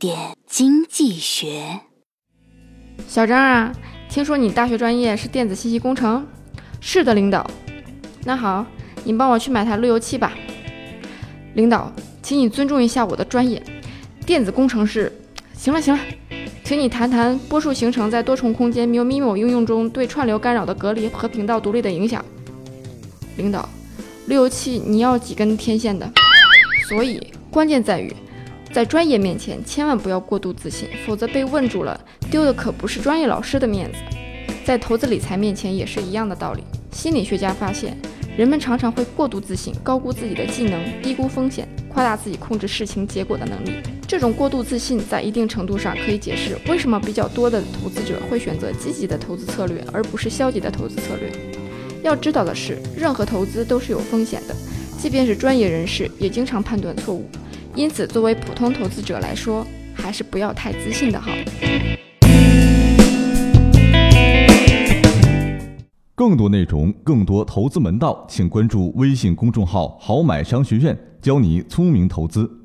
点经济学。小张啊，听说你大学专业是电子信息工程？是的，领导。那好，你帮我去买台路由器吧。领导，请你尊重一下我的专业，电子工程师。行了行了，请你谈谈波束形成在多重空间 MIMO 应用中对串流干扰的隔离和频道独立的影响。领导，路由器你要几根天线的？所以关键在于，在专业面前千万不要过度自信，否则被问住了，丢的可不是专业老师的面子。在投资理财面前也是一样的道理。心理学家发现，人们常常会过度自信，高估自己的技能，低估风险，夸大自己控制事情结果的能力。这种过度自信在一定程度上可以解释为什么比较多的投资者会选择积极的投资策略，而不是消极的投资策略。要知道的是，任何投资都是有风险的，即便是专业人士也经常判断错误。因此，作为普通投资者来说，还是不要太自信的好。更多内容，更多投资门道，请关注微信公众号“好买商学院”，教你聪明投资。